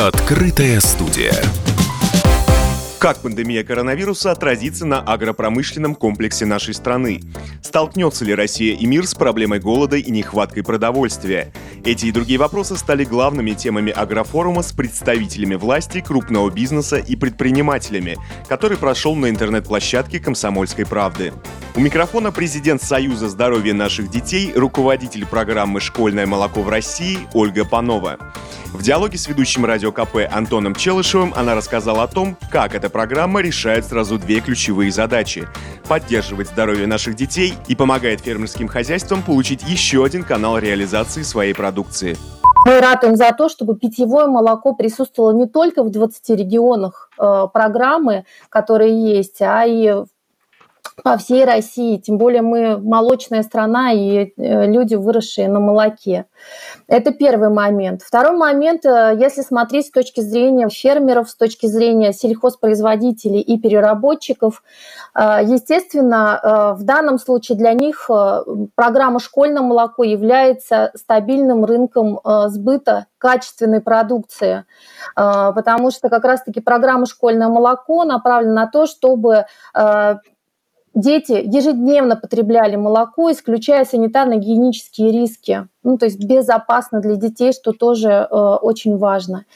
Открытая студия. Как пандемия коронавируса отразится на агропромышленном комплексе нашей страны? Столкнется ли Россия и мир с проблемой голода и нехваткой продовольствия? Эти и другие вопросы стали главными темами агрофорума с представителями власти, крупного бизнеса и предпринимателями, который прошел на интернет-площадке «Комсомольской правды». У микрофона президент Союза здоровья наших детей, руководитель программы «Школьное молоко в России» Ольга Панова. В диалоге с ведущим радио КП Антоном Челышевым она рассказала о том, как эта программа решает сразу две ключевые задачи – поддерживать здоровье наших детей и помогает фермерским хозяйствам получить еще один канал реализации своей продукции. Мы ратуем за то, чтобы питьевое молоко присутствовало не только в 20 регионах э, программы, которые есть, а и в по всей России, тем более мы молочная страна и э, люди, выросшие на молоке. Это первый момент. Второй момент, э, если смотреть с точки зрения фермеров, с точки зрения сельхозпроизводителей и переработчиков, э, естественно, в данном случае для них программа «Школьное молоко» является стабильным рынком сбыта качественной продукции, потому что как раз-таки программа «Школьное молоко» направлена на то, чтобы дети ежедневно потребляли молоко, исключая санитарно-гигиенические риски ну, то есть безопасно для детей, что тоже э, очень важно.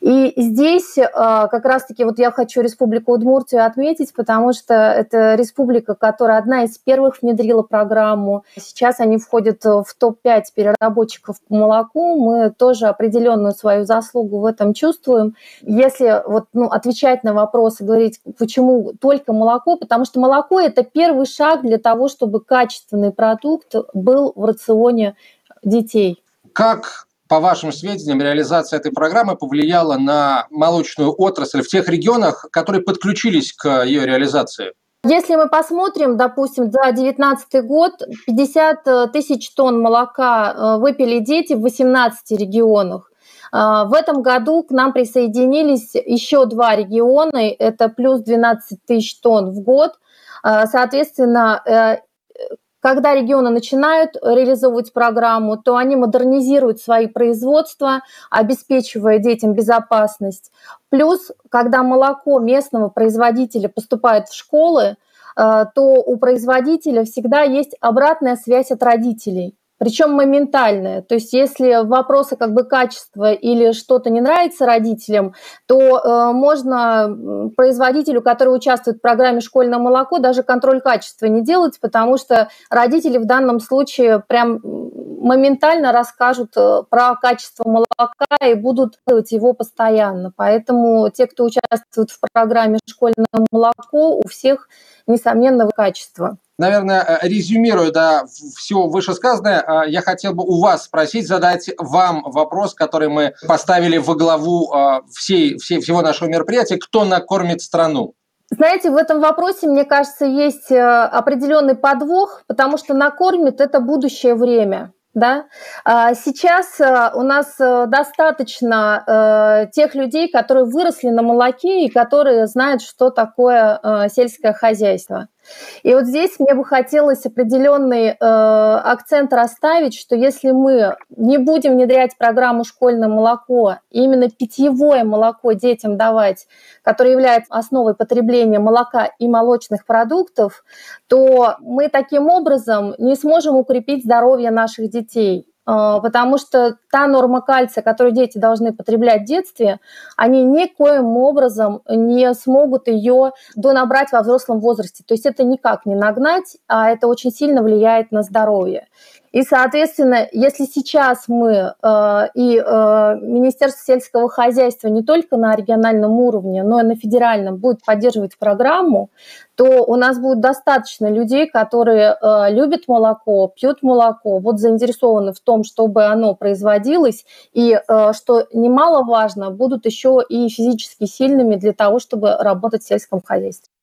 И здесь э, как раз-таки вот я хочу Республику Удмуртию отметить, потому что это республика, которая одна из первых внедрила программу. Сейчас они входят в топ-5 переработчиков по молоку. Мы тоже определенную свою заслугу в этом чувствуем. Если вот, ну, отвечать на вопросы, говорить, почему только молоко, потому что молоко – это первый шаг для того, чтобы качественный продукт был в рационе детей. Как по вашим сведениям, реализация этой программы повлияла на молочную отрасль в тех регионах, которые подключились к ее реализации? Если мы посмотрим, допустим, за 2019 год 50 тысяч тонн молока э, выпили дети в 18 регионах. Э, в этом году к нам присоединились еще два региона, это плюс 12 тысяч тонн в год. Э, соответственно, когда регионы начинают реализовывать программу, то они модернизируют свои производства, обеспечивая детям безопасность. Плюс, когда молоко местного производителя поступает в школы, э, то у производителя всегда есть обратная связь от родителей причем моментальное. То есть если вопросы как бы качества или что-то не нравится родителям, то э, можно производителю, который участвует в программе «Школьное молоко», даже контроль качества не делать, потому что родители в данном случае прям моментально расскажут э, про качество молока и будут делать его постоянно. Поэтому те, кто участвует в программе «Школьное молоко», у всех, несомненно, качество наверное, э, резюмируя да, все вышесказанное, э, я хотел бы у вас спросить, задать вам вопрос, который мы поставили во главу э, всей, всей, всего нашего мероприятия. Кто накормит страну? Знаете, в этом вопросе, мне кажется, есть определенный подвох, потому что накормит это будущее время. Да? А сейчас у нас достаточно тех людей, которые выросли на молоке и которые знают, что такое сельское хозяйство. И вот здесь мне бы хотелось определенный э, акцент расставить, что если мы не будем внедрять программу «Школьное молоко», именно питьевое молоко детям давать, которое является основой потребления молока и молочных продуктов, то мы таким образом не сможем укрепить здоровье наших детей. А, потому что та норма кальция, которую дети должны потреблять в детстве, они никоим образом не смогут ее донабрать во взрослом возрасте. То есть это никак не нагнать, а это очень сильно влияет на здоровье. И, соответственно, если сейчас мы э, и э, Министерство сельского хозяйства не только на региональном уровне, но и на федеральном будет поддерживать программу, то у нас будет достаточно людей, которые э, любят молоко, пьют молоко, вот заинтересованы в том, чтобы оно производилось, и, э, что немаловажно, будут еще и физически сильными для того, чтобы работать в сельском хозяйстве.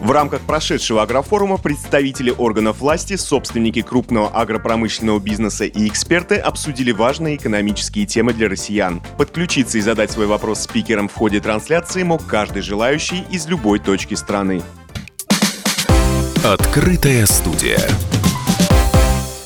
В рамках прошедшего агрофорума представители органов власти, собственники крупного агропромышленного бизнеса и эксперты обсудили важные экономические темы для россиян. Подключиться и задать свой вопрос спикерам в ходе трансляции мог каждый желающий из любой точки страны. Открытая студия.